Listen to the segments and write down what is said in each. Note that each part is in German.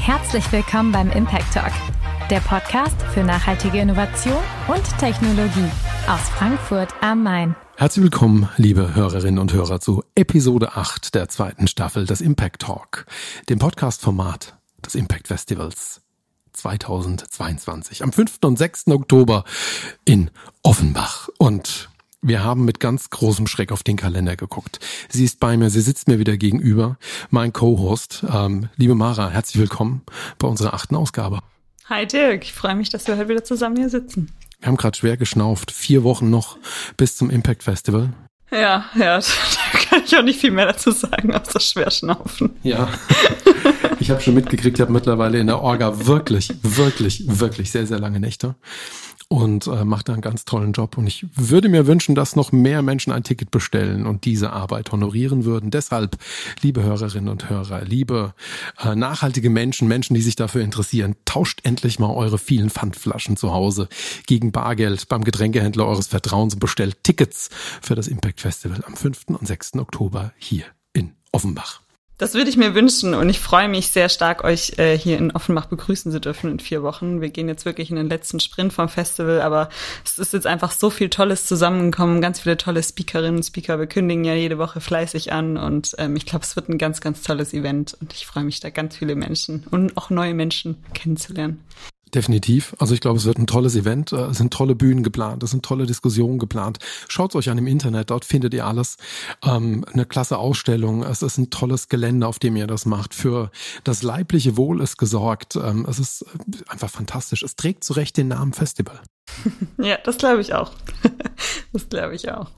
Herzlich willkommen beim Impact Talk, der Podcast für nachhaltige Innovation und Technologie aus Frankfurt am Main. Herzlich willkommen, liebe Hörerinnen und Hörer, zu Episode 8 der zweiten Staffel des Impact Talk, dem Podcast-Format des Impact Festivals 2022 am 5. und 6. Oktober in Offenbach. Und wir haben mit ganz großem Schreck auf den Kalender geguckt. Sie ist bei mir, sie sitzt mir wieder gegenüber, mein Co-Host. Ähm, liebe Mara, herzlich willkommen bei unserer achten Ausgabe. Hi Dirk, ich freue mich, dass wir heute wieder zusammen hier sitzen. Wir haben gerade schwer geschnauft, vier Wochen noch bis zum Impact Festival. Ja, ja, da kann ich auch nicht viel mehr dazu sagen, außer schwer schnaufen. Ja, ich habe schon mitgekriegt, ich habe mittlerweile in der Orga wirklich, wirklich, wirklich sehr, sehr lange Nächte und äh, macht da einen ganz tollen Job. Und ich würde mir wünschen, dass noch mehr Menschen ein Ticket bestellen und diese Arbeit honorieren würden. Deshalb, liebe Hörerinnen und Hörer, liebe äh, nachhaltige Menschen, Menschen, die sich dafür interessieren, tauscht endlich mal eure vielen Pfandflaschen zu Hause gegen Bargeld beim Getränkehändler eures Vertrauens und bestellt Tickets für das Impact Festival am 5. und 6. Oktober hier in Offenbach. Das würde ich mir wünschen und ich freue mich sehr stark, euch äh, hier in Offenbach begrüßen zu dürfen in vier Wochen. Wir gehen jetzt wirklich in den letzten Sprint vom Festival, aber es ist jetzt einfach so viel Tolles zusammengekommen, ganz viele tolle Speakerinnen und Speaker. Wir kündigen ja jede Woche fleißig an und ähm, ich glaube, es wird ein ganz, ganz tolles Event und ich freue mich da ganz viele Menschen und auch neue Menschen kennenzulernen. Definitiv. Also ich glaube, es wird ein tolles Event. Es sind tolle Bühnen geplant, es sind tolle Diskussionen geplant. Schaut euch an im Internet, dort findet ihr alles. Ähm, eine klasse Ausstellung. Es ist ein tolles Gelände, auf dem ihr das macht. Für das leibliche Wohl ist gesorgt. Ähm, es ist einfach fantastisch. Es trägt zu Recht den Namen Festival. Ja, das glaube ich auch. das glaube ich auch.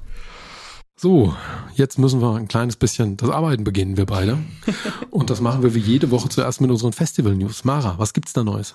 So, jetzt müssen wir ein kleines bisschen das Arbeiten beginnen, wir beide. Und das machen wir wie jede Woche zuerst mit unseren Festival-News. Mara, was gibt's da Neues?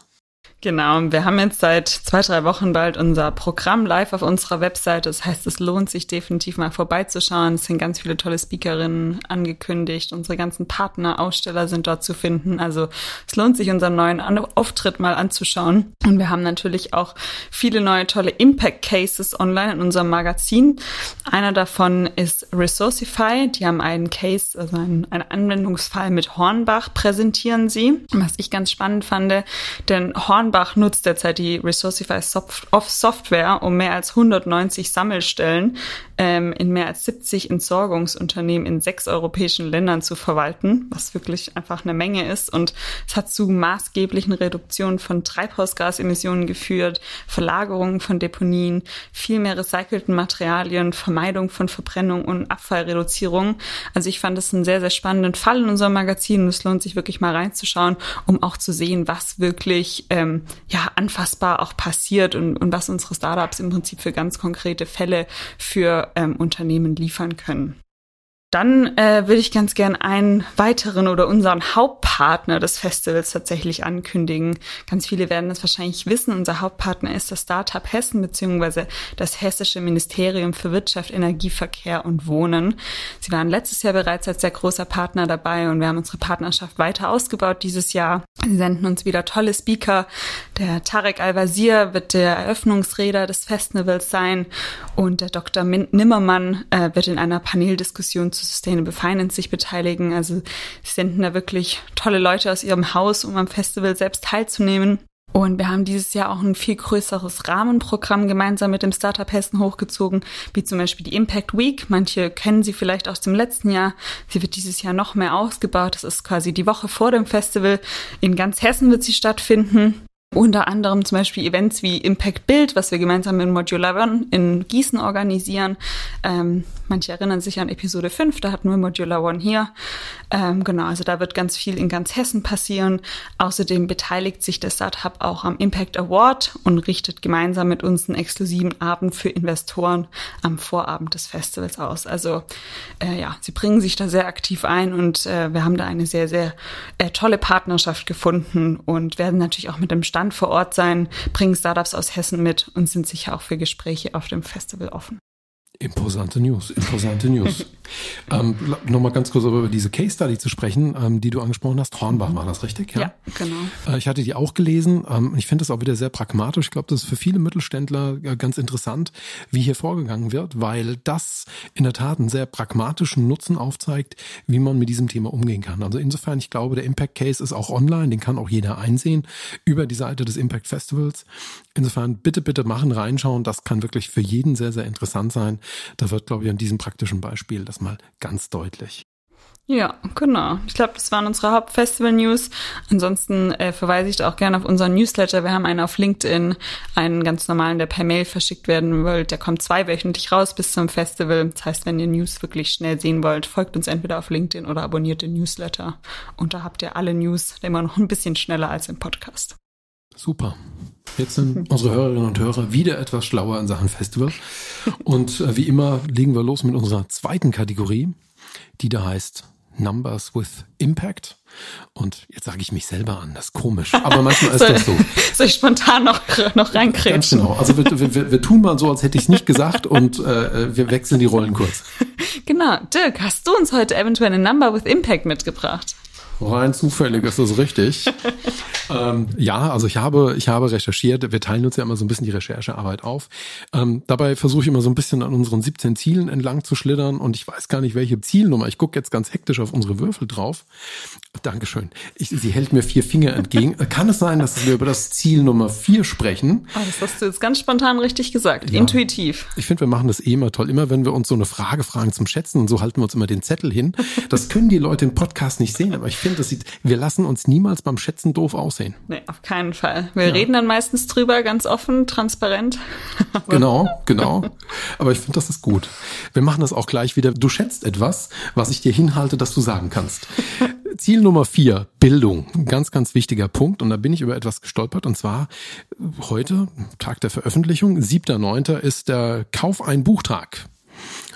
Genau, wir haben jetzt seit zwei, drei Wochen bald unser Programm live auf unserer Webseite. Das heißt, es lohnt sich definitiv mal vorbeizuschauen. Es sind ganz viele tolle Speakerinnen angekündigt. Unsere ganzen Partner, Aussteller sind dort zu finden. Also es lohnt sich, unseren neuen Auftritt mal anzuschauen. Und wir haben natürlich auch viele neue tolle Impact Cases online in unserem Magazin. Einer davon ist Resourcify. Die haben einen Case, also einen, einen Anwendungsfall mit Hornbach präsentieren sie. Was ich ganz spannend fand, denn Hornbach Hornbach nutzt derzeit die Resourcify Software, um mehr als 190 Sammelstellen ähm, in mehr als 70 Entsorgungsunternehmen in sechs europäischen Ländern zu verwalten, was wirklich einfach eine Menge ist. Und es hat zu maßgeblichen Reduktionen von Treibhausgasemissionen geführt, Verlagerungen von Deponien, viel mehr recycelten Materialien, Vermeidung von Verbrennung und Abfallreduzierung. Also ich fand es einen sehr, sehr spannenden Fall in unserem Magazin es lohnt sich wirklich mal reinzuschauen, um auch zu sehen, was wirklich ähm, ja anfassbar auch passiert und, und was unsere Startups im Prinzip für ganz konkrete Fälle für ähm, Unternehmen liefern können. Dann äh, würde ich ganz gern einen weiteren oder unseren Hauptpartner des Festivals tatsächlich ankündigen. Ganz viele werden das wahrscheinlich wissen. Unser Hauptpartner ist das Startup Hessen beziehungsweise das Hessische Ministerium für Wirtschaft, Energieverkehr und Wohnen. Sie waren letztes Jahr bereits als sehr großer Partner dabei und wir haben unsere Partnerschaft weiter ausgebaut dieses Jahr. Sie senden uns wieder tolle Speaker. Der Tarek Al-Wazir wird der Eröffnungsredner des Festivals sein und der Dr. Nimmermann äh, wird in einer Paneldiskussion zu Sustainable Finance sich beteiligen. Also sie senden da wirklich tolle Leute aus ihrem Haus, um am Festival selbst teilzunehmen. Und wir haben dieses Jahr auch ein viel größeres Rahmenprogramm gemeinsam mit dem Startup Hessen hochgezogen, wie zum Beispiel die Impact Week. Manche kennen sie vielleicht aus dem letzten Jahr. Sie wird dieses Jahr noch mehr ausgebaut. Das ist quasi die Woche vor dem Festival. In ganz Hessen wird sie stattfinden. Unter anderem zum Beispiel Events wie Impact Build, was wir gemeinsam mit Modular One in Gießen organisieren. Ähm, manche erinnern sich an Episode 5, da hatten wir Modular One hier. Ähm, genau, also da wird ganz viel in ganz Hessen passieren. Außerdem beteiligt sich der Startup auch am Impact Award und richtet gemeinsam mit uns einen exklusiven Abend für Investoren am Vorabend des Festivals aus. Also äh, ja, sie bringen sich da sehr aktiv ein und äh, wir haben da eine sehr, sehr äh, tolle Partnerschaft gefunden und werden natürlich auch mit dem Start Stand vor Ort sein, bringen Startups aus Hessen mit und sind sicher auch für Gespräche auf dem Festival offen. Imposante News, imposante News. ähm, Nochmal ganz kurz über diese Case Study zu sprechen, ähm, die du angesprochen hast. Hornbach war das richtig? Ja, ja genau. Äh, ich hatte die auch gelesen. Ähm, ich finde das auch wieder sehr pragmatisch. Ich glaube, das ist für viele Mittelständler äh, ganz interessant, wie hier vorgegangen wird, weil das in der Tat einen sehr pragmatischen Nutzen aufzeigt, wie man mit diesem Thema umgehen kann. Also insofern, ich glaube, der Impact Case ist auch online, den kann auch jeder einsehen über die Seite des Impact Festivals. Insofern bitte, bitte machen, reinschauen. Das kann wirklich für jeden sehr, sehr interessant sein. Da wird, glaube ich, an diesem praktischen Beispiel das mal ganz deutlich. Ja, genau. Ich glaube, das waren unsere Hauptfestival-News. Ansonsten äh, verweise ich auch gerne auf unseren Newsletter. Wir haben einen auf LinkedIn, einen ganz normalen, der per Mail verschickt werden wollt. Der kommt zweiwöchentlich raus bis zum Festival. Das heißt, wenn ihr News wirklich schnell sehen wollt, folgt uns entweder auf LinkedIn oder abonniert den Newsletter. Und da habt ihr alle News immer noch ein bisschen schneller als im Podcast. Super. Jetzt sind unsere Hörerinnen und Hörer wieder etwas schlauer in Sachen Festival. Und äh, wie immer legen wir los mit unserer zweiten Kategorie, die da heißt Numbers with Impact. Und jetzt sage ich mich selber an, das ist komisch. Aber manchmal ist das so. Soll ich spontan noch, noch reinkrätschen? Ganz genau. Also wir, wir, wir tun mal so, als hätte ich es nicht gesagt und äh, wir wechseln die Rollen kurz. Genau. Dirk, hast du uns heute eventuell eine Number with Impact mitgebracht? Rein zufällig ist das richtig. ähm, ja, also ich habe, ich habe recherchiert. Wir teilen uns ja immer so ein bisschen die Recherchearbeit auf. Ähm, dabei versuche ich immer so ein bisschen an unseren 17 Zielen entlang zu schlittern und ich weiß gar nicht, welche Zielnummer. Ich gucke jetzt ganz hektisch auf unsere Würfel drauf. Dankeschön. Ich, sie hält mir vier Finger entgegen. Kann es sein, dass wir über das Ziel Nummer vier sprechen? Oh, das hast du jetzt ganz spontan richtig gesagt. Ja. Intuitiv. Ich finde, wir machen das eh immer toll. Immer wenn wir uns so eine Frage fragen zum Schätzen und so halten wir uns immer den Zettel hin. Das können die Leute im Podcast nicht sehen, aber ich finde, das sieht, wir lassen uns niemals beim Schätzen doof aussehen. Nee, auf keinen Fall. Wir ja. reden dann meistens drüber, ganz offen, transparent. genau, genau. Aber ich finde, das ist gut. Wir machen das auch gleich wieder. Du schätzt etwas, was ich dir hinhalte, dass du sagen kannst. Ziel Nummer vier, Bildung. Ein ganz, ganz wichtiger Punkt. Und da bin ich über etwas gestolpert. Und zwar heute, Tag der Veröffentlichung, 7.9. ist der Kauf ein Buchtag.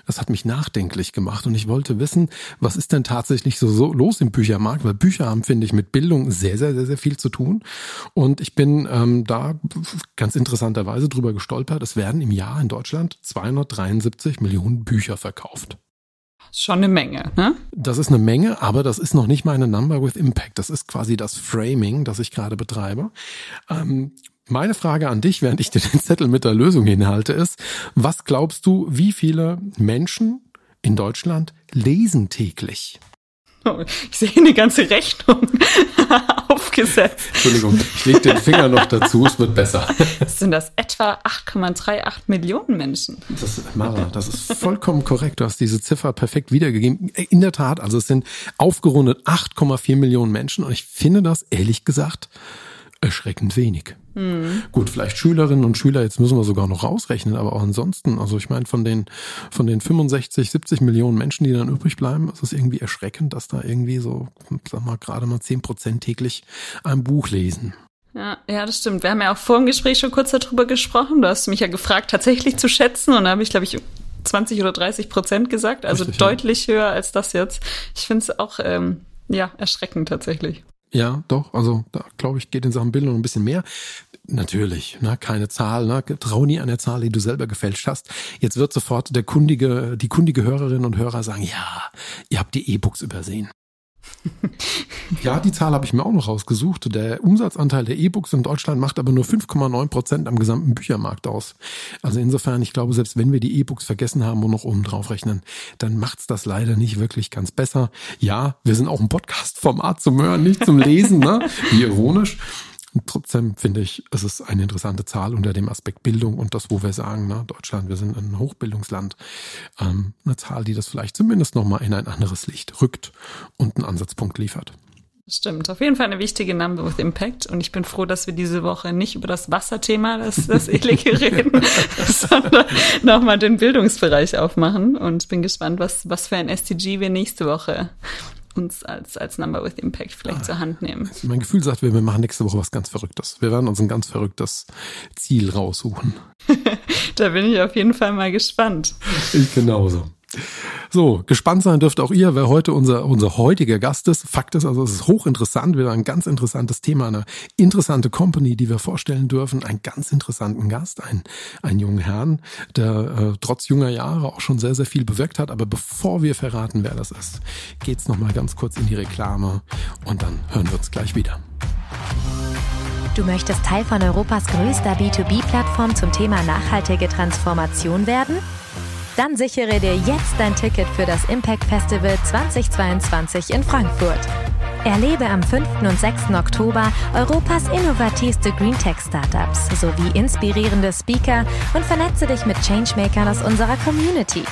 Das hat mich nachdenklich gemacht und ich wollte wissen, was ist denn tatsächlich so, so los im Büchermarkt, weil Bücher haben, finde ich, mit Bildung sehr, sehr, sehr, sehr viel zu tun. Und ich bin ähm, da ganz interessanterweise drüber gestolpert. Es werden im Jahr in Deutschland 273 Millionen Bücher verkauft. Schon eine Menge, ne? Das ist eine Menge, aber das ist noch nicht meine Number with Impact. Das ist quasi das Framing, das ich gerade betreibe. Ähm, meine Frage an dich, während ich dir den Zettel mit der Lösung hinhalte, ist, was glaubst du, wie viele Menschen in Deutschland lesen täglich? Oh, ich sehe eine ganze Rechnung aufgesetzt. Entschuldigung, ich lege den Finger noch dazu, es wird besser. Sind das etwa 8,38 Millionen Menschen? Das, Mara, das ist vollkommen korrekt. Du hast diese Ziffer perfekt wiedergegeben. In der Tat, also es sind aufgerundet 8,4 Millionen Menschen und ich finde das ehrlich gesagt erschreckend wenig. Mhm. Gut, vielleicht Schülerinnen und Schüler, jetzt müssen wir sogar noch rausrechnen, aber auch ansonsten, also ich meine, von den, von den 65, 70 Millionen Menschen, die dann übrig bleiben, ist es irgendwie erschreckend, dass da irgendwie so, sag mal, gerade mal 10 Prozent täglich ein Buch lesen. Ja, ja, das stimmt. Wir haben ja auch vor dem Gespräch schon kurz darüber gesprochen. Du hast mich ja gefragt, tatsächlich zu schätzen. Und da habe ich, glaube ich, 20 oder 30 Prozent gesagt. Also Richtig, deutlich ja. höher als das jetzt. Ich finde es auch, ähm, ja, erschreckend tatsächlich. Ja, doch. Also da glaube ich, geht in Sachen Bildung ein bisschen mehr. Natürlich, ne, keine Zahl, ne, trau nie an der Zahl, die du selber gefälscht hast. Jetzt wird sofort der kundige, die kundige Hörerin und Hörer sagen, ja, ihr habt die E-Books übersehen. ja, die Zahl habe ich mir auch noch rausgesucht. Der Umsatzanteil der E-Books in Deutschland macht aber nur 5,9 Prozent am gesamten Büchermarkt aus. Also insofern, ich glaube, selbst wenn wir die E-Books vergessen haben und noch oben drauf rechnen, dann macht's das leider nicht wirklich ganz besser. Ja, wir sind auch ein Podcast-Format zum Hören, nicht zum Lesen, ne? Wie ironisch. Und trotzdem finde ich, es ist eine interessante Zahl unter dem Aspekt Bildung und das, wo wir sagen, ne, Deutschland, wir sind ein Hochbildungsland. Ähm, eine Zahl, die das vielleicht zumindest nochmal in ein anderes Licht rückt und einen Ansatzpunkt liefert. Stimmt, auf jeden Fall eine wichtige Number with Impact. Und ich bin froh, dass wir diese Woche nicht über das Wasserthema, das, das Elige reden, sondern nochmal den Bildungsbereich aufmachen. Und bin gespannt, was, was für ein SDG wir nächste Woche uns als, als Number with Impact vielleicht ah, zur Hand nehmen. Also mein Gefühl sagt, wir, wir machen nächste Woche was ganz Verrücktes. Wir werden uns ein ganz verrücktes Ziel raussuchen. da bin ich auf jeden Fall mal gespannt. Ich genauso. So, gespannt sein dürft auch ihr, wer heute unser, unser heutiger Gast ist. Fakt ist also, es ist hochinteressant, wieder ein ganz interessantes Thema, eine interessante Company, die wir vorstellen dürfen, einen ganz interessanten Gast, einen, einen jungen Herrn, der äh, trotz junger Jahre auch schon sehr, sehr viel bewirkt hat. Aber bevor wir verraten, wer das ist, geht's nochmal ganz kurz in die Reklame und dann hören wir uns gleich wieder. Du möchtest Teil von Europas größter B2B-Plattform zum Thema nachhaltige Transformation werden? Dann sichere dir jetzt dein Ticket für das Impact Festival 2022 in Frankfurt. Erlebe am 5. und 6. Oktober Europas innovativste Greentech-Startups sowie inspirierende Speaker und vernetze dich mit Changemakern aus unserer Community.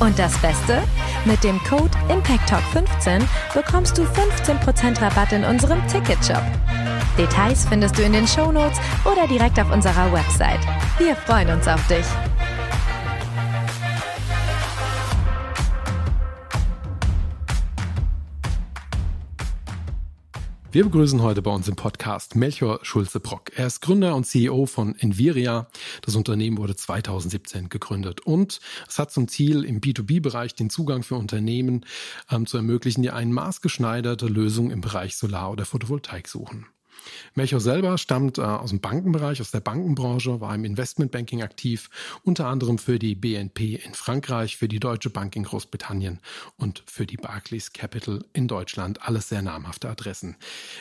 Und das Beste? Mit dem Code ImpactTalk15 bekommst du 15% Rabatt in unserem Ticketshop. Details findest du in den Shownotes oder direkt auf unserer Website. Wir freuen uns auf dich. Wir begrüßen heute bei uns im Podcast Melchior Schulze-Brock. Er ist Gründer und CEO von Enviria. Das Unternehmen wurde 2017 gegründet und es hat zum Ziel, im B2B-Bereich den Zugang für Unternehmen ähm, zu ermöglichen, die eine maßgeschneiderte Lösung im Bereich Solar- oder Photovoltaik suchen. Melchior selber stammt äh, aus dem Bankenbereich, aus der Bankenbranche, war im Investmentbanking aktiv, unter anderem für die BNP in Frankreich, für die Deutsche Bank in Großbritannien und für die Barclays Capital in Deutschland. Alles sehr namhafte Adressen.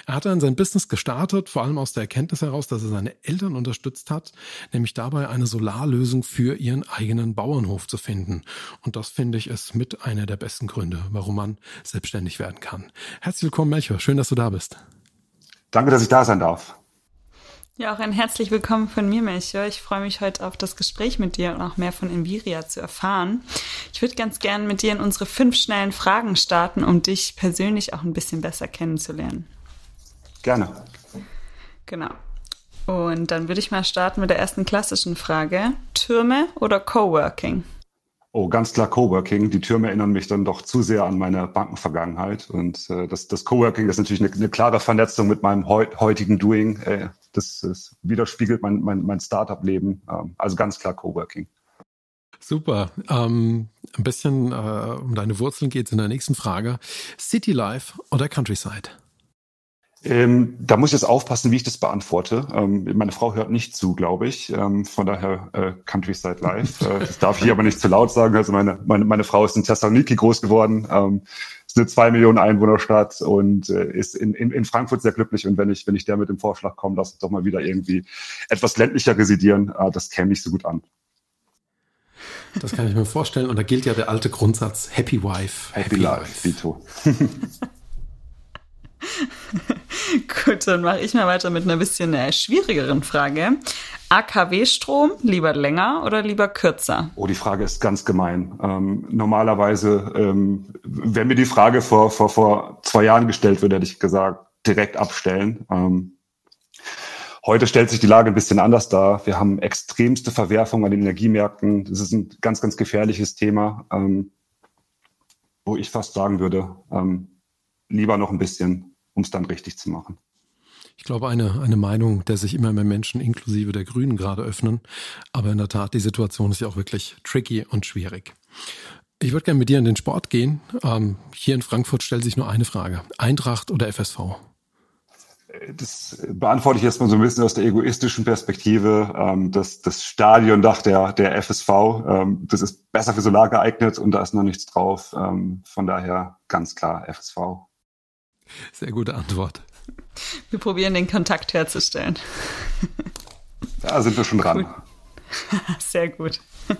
Er hat dann sein Business gestartet, vor allem aus der Erkenntnis heraus, dass er seine Eltern unterstützt hat, nämlich dabei eine Solarlösung für ihren eigenen Bauernhof zu finden. Und das finde ich ist mit einer der besten Gründe, warum man selbstständig werden kann. Herzlich willkommen, Melchior. Schön, dass du da bist. Danke, dass ich da sein darf. Ja, auch ein herzlich willkommen von mir, Melchior. Ich freue mich heute auf das Gespräch mit dir und auch mehr von Enviria zu erfahren. Ich würde ganz gern mit dir in unsere fünf schnellen Fragen starten, um dich persönlich auch ein bisschen besser kennenzulernen. Gerne. Genau. Und dann würde ich mal starten mit der ersten klassischen Frage. Türme oder Coworking? Oh, ganz klar Coworking. Die Türme erinnern mich dann doch zu sehr an meine Bankenvergangenheit. Und äh, das, das Coworking ist natürlich eine, eine klare Vernetzung mit meinem heut, heutigen Doing. Äh, das, das widerspiegelt mein, mein, mein Startup-Leben. Ähm, also ganz klar Coworking. Super. Ähm, ein bisschen äh, um deine Wurzeln geht es in der nächsten Frage. City Life oder Countryside? Ähm, da muss ich jetzt aufpassen, wie ich das beantworte. Ähm, meine Frau hört nicht zu, glaube ich. Ähm, von daher äh, Countryside Live. äh, das darf ich aber nicht zu laut sagen. Also meine, meine, meine Frau ist in Thessaloniki groß geworden. Ähm, ist eine zwei Millionen Einwohnerstadt und äh, ist in, in, in Frankfurt sehr glücklich. Und wenn ich, wenn ich der mit dem Vorschlag komme, lass uns doch mal wieder irgendwie etwas ländlicher residieren, äh, das käme nicht so gut an. Das kann ich mir vorstellen. Und da gilt ja der alte Grundsatz Happy Wife. Happy, Happy Life, Vito. Gut, dann mache ich mal weiter mit einer bisschen äh, schwierigeren Frage. AKW-Strom lieber länger oder lieber kürzer? Oh, die Frage ist ganz gemein. Ähm, normalerweise, ähm, wenn mir die Frage vor, vor, vor zwei Jahren gestellt wird, hätte ich gesagt, direkt abstellen. Ähm, heute stellt sich die Lage ein bisschen anders dar. Wir haben extremste Verwerfungen an den Energiemärkten. Das ist ein ganz, ganz gefährliches Thema, ähm, wo ich fast sagen würde, ähm, lieber noch ein bisschen um es dann richtig zu machen. Ich glaube, eine, eine Meinung, der sich immer mehr Menschen inklusive der Grünen gerade öffnen. Aber in der Tat, die Situation ist ja auch wirklich tricky und schwierig. Ich würde gerne mit dir in den Sport gehen. Ähm, hier in Frankfurt stellt sich nur eine Frage. Eintracht oder FSV? Das beantworte ich jetzt mal so ein bisschen aus der egoistischen Perspektive. Ähm, das, das Stadiondach der, der FSV, ähm, das ist besser für Solar geeignet und da ist noch nichts drauf. Ähm, von daher ganz klar FSV. Sehr gute Antwort. Wir probieren den Kontakt herzustellen. Da sind wir schon dran. Gut. Sehr gut.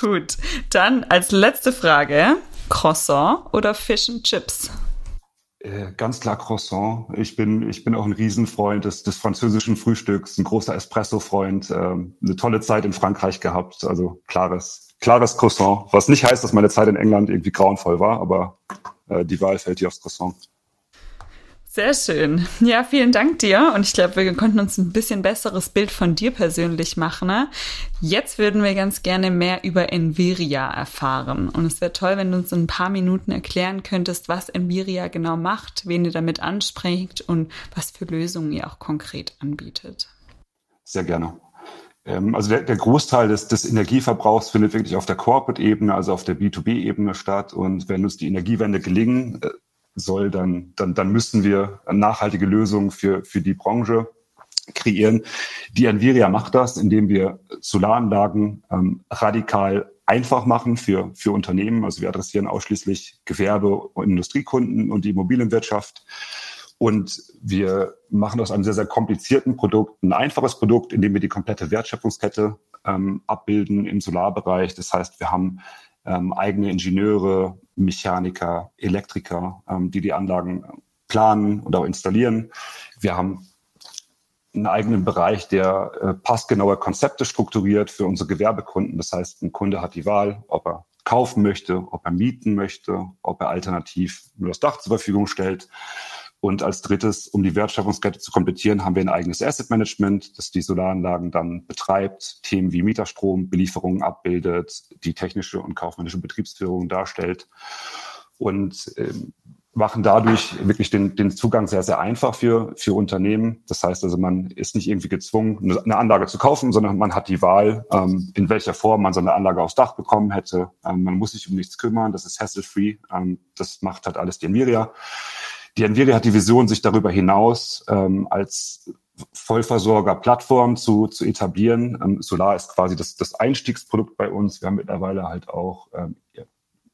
gut. Dann als letzte Frage: Croissant oder Fish and Chips? Äh, ganz klar Croissant. Ich bin, ich bin auch ein Riesenfreund des, des französischen Frühstücks, ein großer Espresso-Freund, ähm, eine tolle Zeit in Frankreich gehabt. Also klares, klares Croissant. Was nicht heißt, dass meine Zeit in England irgendwie grauenvoll war, aber äh, die Wahl fällt hier aufs Croissant. Sehr schön. Ja, vielen Dank dir. Und ich glaube, wir konnten uns ein bisschen besseres Bild von dir persönlich machen. Ne? Jetzt würden wir ganz gerne mehr über Enviria erfahren. Und es wäre toll, wenn du uns in ein paar Minuten erklären könntest, was Enviria genau macht, wen ihr damit anspricht und was für Lösungen ihr auch konkret anbietet. Sehr gerne. Ähm, also der, der Großteil des, des Energieverbrauchs findet wirklich auf der Corporate-Ebene, also auf der B2B-Ebene statt. Und wenn uns die Energiewende gelingen äh, soll, dann, dann, dann müssen wir nachhaltige Lösungen für, für die Branche kreieren. Die Enviria macht das, indem wir Solaranlagen ähm, radikal einfach machen für, für Unternehmen. Also wir adressieren ausschließlich Gewerbe- und Industriekunden und die Immobilienwirtschaft. Und wir machen aus einem sehr, sehr komplizierten Produkt ein einfaches Produkt, indem wir die komplette Wertschöpfungskette ähm, abbilden im Solarbereich. Das heißt, wir haben ähm, eigene Ingenieure, Mechaniker, Elektriker, ähm, die die Anlagen planen und auch installieren. Wir haben einen eigenen Bereich, der äh, passgenaue Konzepte strukturiert für unsere Gewerbekunden. Das heißt, ein Kunde hat die Wahl, ob er kaufen möchte, ob er mieten möchte, ob er alternativ nur das Dach zur Verfügung stellt. Und als drittes, um die Wertschöpfungskette zu komplettieren, haben wir ein eigenes Asset Management, das die Solaranlagen dann betreibt, Themen wie Mieterstrom, Belieferungen abbildet, die technische und kaufmännische Betriebsführung darstellt. Und ähm, machen dadurch wirklich den, den Zugang sehr, sehr einfach für, für Unternehmen. Das heißt also, man ist nicht irgendwie gezwungen, eine Anlage zu kaufen, sondern man hat die Wahl, ähm, in welcher Form man so eine Anlage aufs Dach bekommen hätte. Ähm, man muss sich um nichts kümmern, das ist hassle-free. Ähm, das macht halt alles die Enviria. Die Enviria hat die Vision, sich darüber hinaus ähm, als Vollversorger-Plattform zu, zu etablieren. Ähm, Solar ist quasi das, das Einstiegsprodukt bei uns. Wir haben mittlerweile halt auch ähm,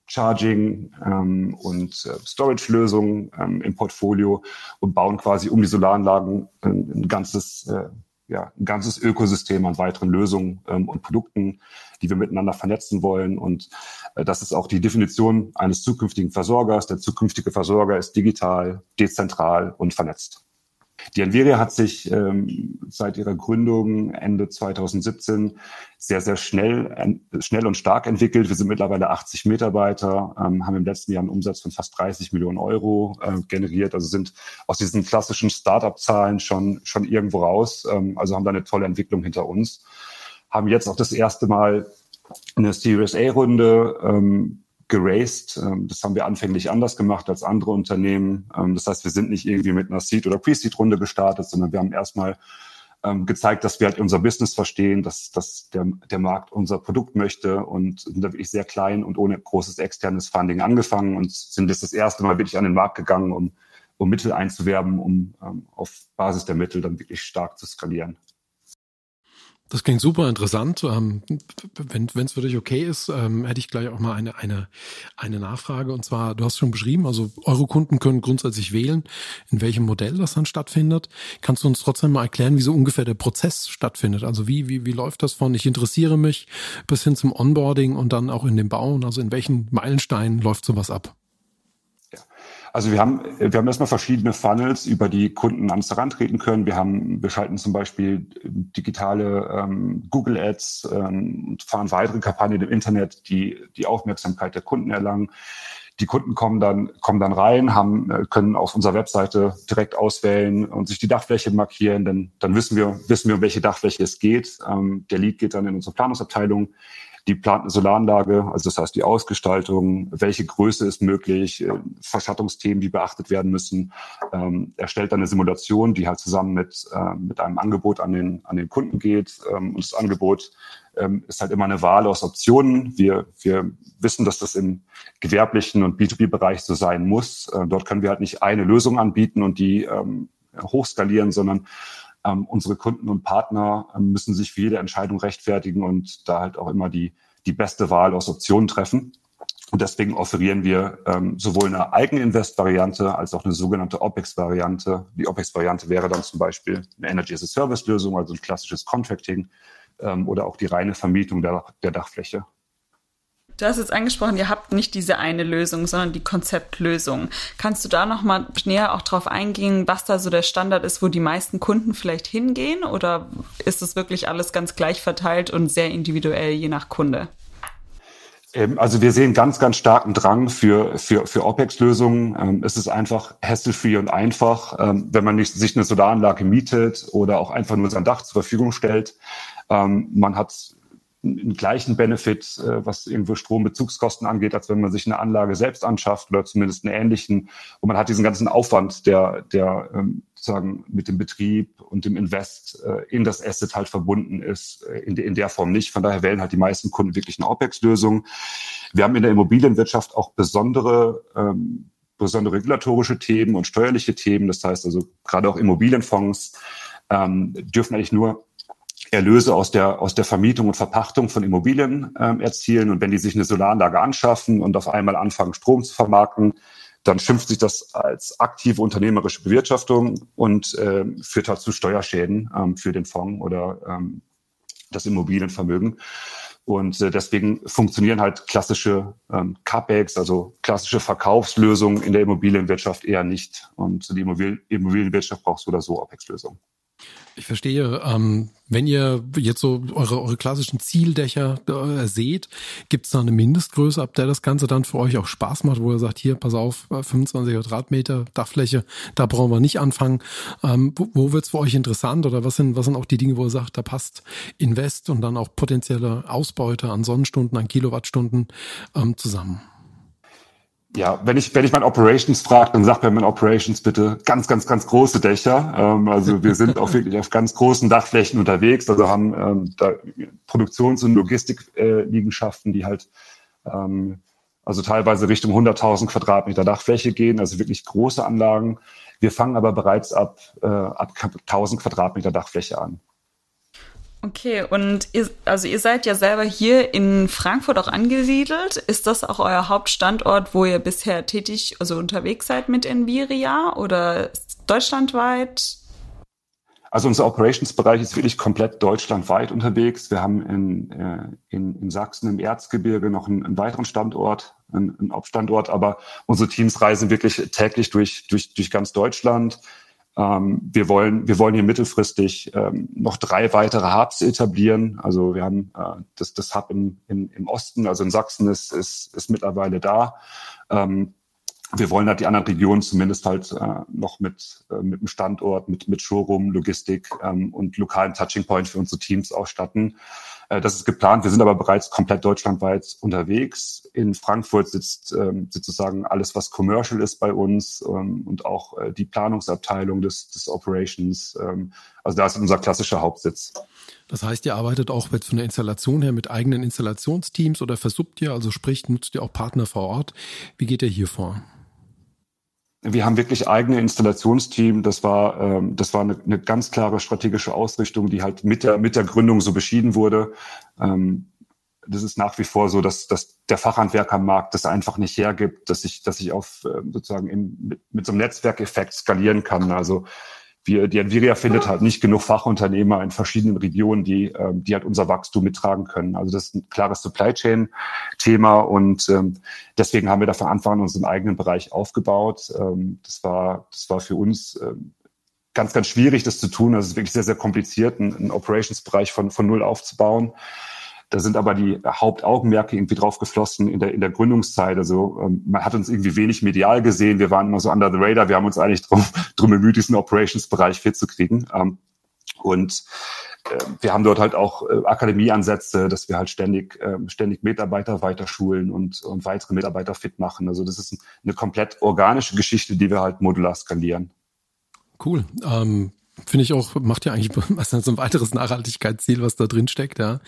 Charging ähm, und äh, Storage-Lösungen ähm, im Portfolio und bauen quasi um die Solaranlagen ein, ein ganzes äh, ja, ein ganzes Ökosystem an weiteren Lösungen ähm, und Produkten, die wir miteinander vernetzen wollen. Und äh, das ist auch die Definition eines zukünftigen Versorgers. Der zukünftige Versorger ist digital, dezentral und vernetzt. Die Enviria hat sich ähm, seit ihrer Gründung Ende 2017 sehr, sehr schnell, schnell und stark entwickelt. Wir sind mittlerweile 80 Mitarbeiter, ähm, haben im letzten Jahr einen Umsatz von fast 30 Millionen Euro äh, generiert, also sind aus diesen klassischen Startup-Zahlen schon, schon irgendwo raus, ähm, also haben da eine tolle Entwicklung hinter uns. Haben jetzt auch das erste Mal eine Series A-Runde ähm, geraced. Ähm, das haben wir anfänglich anders gemacht als andere Unternehmen. Ähm, das heißt, wir sind nicht irgendwie mit einer Seed- oder Pre-Seed-Runde gestartet, sondern wir haben erstmal ähm, gezeigt, dass wir halt unser Business verstehen, dass, dass der, der Markt unser Produkt möchte und sind da wirklich sehr klein und ohne großes externes Funding angefangen und sind jetzt das erste Mal wirklich an den Markt gegangen, um, um Mittel einzuwerben, um um auf Basis der Mittel dann wirklich stark zu skalieren. Das klingt super interessant. Ähm, wenn es für dich okay ist, ähm, hätte ich gleich auch mal eine, eine, eine Nachfrage. Und zwar, du hast schon beschrieben, also eure Kunden können grundsätzlich wählen, in welchem Modell das dann stattfindet. Kannst du uns trotzdem mal erklären, wie so ungefähr der Prozess stattfindet? Also wie, wie, wie läuft das von ich interessiere mich bis hin zum Onboarding und dann auch in dem Bauen? Also in welchen Meilensteinen läuft sowas ab? Also wir haben, wir haben erstmal verschiedene Funnels, über die Kunden an uns herantreten können. Wir haben, wir schalten zum Beispiel digitale ähm, Google Ads ähm, und fahren weitere Kampagnen im Internet, die die Aufmerksamkeit der Kunden erlangen. Die Kunden kommen dann, kommen dann rein, haben, äh, können auf unserer Webseite direkt auswählen und sich die Dachfläche markieren. Denn dann wissen wir, wissen wir, um welche Dachfläche es geht. Ähm, der Lead geht dann in unsere Planungsabteilung die plante Solaranlage, also das heißt die Ausgestaltung, welche Größe ist möglich, äh, Verschattungsthemen, die beachtet werden müssen, ähm, erstellt dann eine Simulation, die halt zusammen mit, äh, mit einem Angebot an den, an den Kunden geht. Ähm, und das Angebot ähm, ist halt immer eine Wahl aus Optionen. Wir, wir wissen, dass das im gewerblichen und B2B-Bereich so sein muss. Äh, dort können wir halt nicht eine Lösung anbieten und die ähm, hochskalieren, sondern ähm, unsere Kunden und Partner ähm, müssen sich für jede Entscheidung rechtfertigen und da halt auch immer die, die beste Wahl aus Optionen treffen. Und deswegen offerieren wir ähm, sowohl eine Eigeninvest-Variante als auch eine sogenannte OPEX-Variante. Die OPEX-Variante wäre dann zum Beispiel eine Energy-as-a-Service-Lösung, also ein klassisches Contracting ähm, oder auch die reine Vermietung der, der Dachfläche. Du hast jetzt angesprochen, ihr habt nicht diese eine Lösung, sondern die Konzeptlösung. Kannst du da noch mal näher auch drauf eingehen, was da so der Standard ist, wo die meisten Kunden vielleicht hingehen? Oder ist es wirklich alles ganz gleich verteilt und sehr individuell je nach Kunde? Ähm, also wir sehen ganz, ganz starken Drang für, für, für OPEX-Lösungen. Ähm, es ist einfach hassle-free und einfach, ähm, wenn man nicht, sich eine Solaranlage mietet oder auch einfach nur sein Dach zur Verfügung stellt. Man hat einen gleichen Benefit, äh, was irgendwo Strombezugskosten angeht, als wenn man sich eine Anlage selbst anschafft oder zumindest einen ähnlichen. Und man hat diesen ganzen Aufwand der, der ähm, sozusagen mit dem Betrieb und dem Invest äh, in das Asset halt verbunden ist, äh, in, de, in der Form nicht. Von daher wählen halt die meisten Kunden wirklich eine OPEX-Lösung. Wir haben in der Immobilienwirtschaft auch besondere ähm, besondere regulatorische Themen und steuerliche Themen. Das heißt also gerade auch Immobilienfonds ähm, dürfen eigentlich nur Erlöse aus der, aus der Vermietung und Verpachtung von Immobilien ähm, erzielen. Und wenn die sich eine Solaranlage anschaffen und auf einmal anfangen, Strom zu vermarkten, dann schimpft sich das als aktive unternehmerische Bewirtschaftung und äh, führt halt zu Steuerschäden ähm, für den Fonds oder ähm, das Immobilienvermögen. Und äh, deswegen funktionieren halt klassische ähm, CAPEX, also klassische Verkaufslösungen in der Immobilienwirtschaft eher nicht. Und die Immobilienwirtschaft braucht so oder so OPEX-Lösungen. Ich verstehe. Ähm, wenn ihr jetzt so eure, eure klassischen Zieldächer äh, seht, gibt es da eine Mindestgröße, ab der das Ganze dann für euch auch Spaß macht, wo ihr sagt, hier, pass auf, 25 äh, Quadratmeter Dachfläche, da brauchen wir nicht anfangen. Ähm, wo wo wird es für euch interessant oder was sind, was sind auch die Dinge, wo ihr sagt, da passt Invest und dann auch potenzielle Ausbeute an Sonnenstunden, an Kilowattstunden ähm, zusammen? Ja, wenn ich, wenn ich mein Operations frage, dann sagt mir mein Operations bitte ganz, ganz, ganz große Dächer. Ähm, also wir sind auch wirklich auf ganz großen Dachflächen unterwegs, also haben ähm, da Produktions- und Logistikliegenschaften, die halt ähm, also teilweise Richtung 100.000 Quadratmeter Dachfläche gehen, also wirklich große Anlagen. Wir fangen aber bereits ab, äh, ab 1000 Quadratmeter Dachfläche an. Okay, und ihr, also ihr seid ja selber hier in Frankfurt auch angesiedelt. Ist das auch euer Hauptstandort, wo ihr bisher tätig, also unterwegs seid mit Enviria oder deutschlandweit? Also unser Operationsbereich ist wirklich komplett deutschlandweit unterwegs. Wir haben in, äh, in, in Sachsen im Erzgebirge noch einen, einen weiteren Standort, einen, einen Hauptstandort, aber unsere Teams reisen wirklich täglich durch, durch, durch ganz Deutschland. Ähm, wir wollen, wir wollen hier mittelfristig ähm, noch drei weitere Hubs etablieren. Also wir haben äh, das, das Hub in, in, im Osten, also in Sachsen ist, ist, ist mittlerweile da. Ähm, wir wollen halt die anderen Regionen zumindest halt äh, noch mit, äh, mit einem Standort, mit, mit Showroom, Logistik ähm, und lokalen Touching Point für unsere Teams ausstatten. Äh, das ist geplant. Wir sind aber bereits komplett deutschlandweit unterwegs. In Frankfurt sitzt ähm, sozusagen alles, was commercial ist bei uns ähm, und auch äh, die Planungsabteilung des, des Operations. Ähm, also da ist unser klassischer Hauptsitz. Das heißt, ihr arbeitet auch jetzt von der Installation her mit eigenen Installationsteams oder versuppt ihr, also sprich, nutzt ihr auch Partner vor Ort. Wie geht ihr hier vor? Wir haben wirklich eigene Installationsteam. Das war, ähm, das war eine, eine ganz klare strategische Ausrichtung, die halt mit der, mit der Gründung so beschieden wurde. Ähm, das ist nach wie vor so, dass, dass der Fachhandwerkermarkt das einfach nicht hergibt, dass ich, dass ich auf äh, sozusagen in, mit, mit so einem Netzwerkeffekt skalieren kann. Also wir, die Enviria findet halt nicht genug Fachunternehmer in verschiedenen Regionen, die, ähm, die halt unser Wachstum mittragen können. Also das ist ein klares Supply Chain Thema und ähm, deswegen haben wir da von Anfang an unseren eigenen Bereich aufgebaut. Ähm, das war, das war für uns ähm, ganz, ganz schwierig, das zu tun. Das ist wirklich sehr, sehr kompliziert, einen, einen Operations-Bereich von, von null aufzubauen. Da sind aber die Hauptaugenmerke irgendwie drauf geflossen in der, in der Gründungszeit. Also ähm, man hat uns irgendwie wenig medial gesehen. Wir waren immer so under the radar. Wir haben uns eigentlich drum, drum bemüht, diesen Operations-Bereich fit zu kriegen. Ähm, und äh, wir haben dort halt auch äh, Akademieansätze, dass wir halt ständig, äh, ständig Mitarbeiter weiter schulen und, und weitere Mitarbeiter fit machen. Also das ist eine komplett organische Geschichte, die wir halt modular skalieren. Cool. Ähm, Finde ich auch, macht ja eigentlich was so ein weiteres Nachhaltigkeitsziel, was da drin steckt, ja.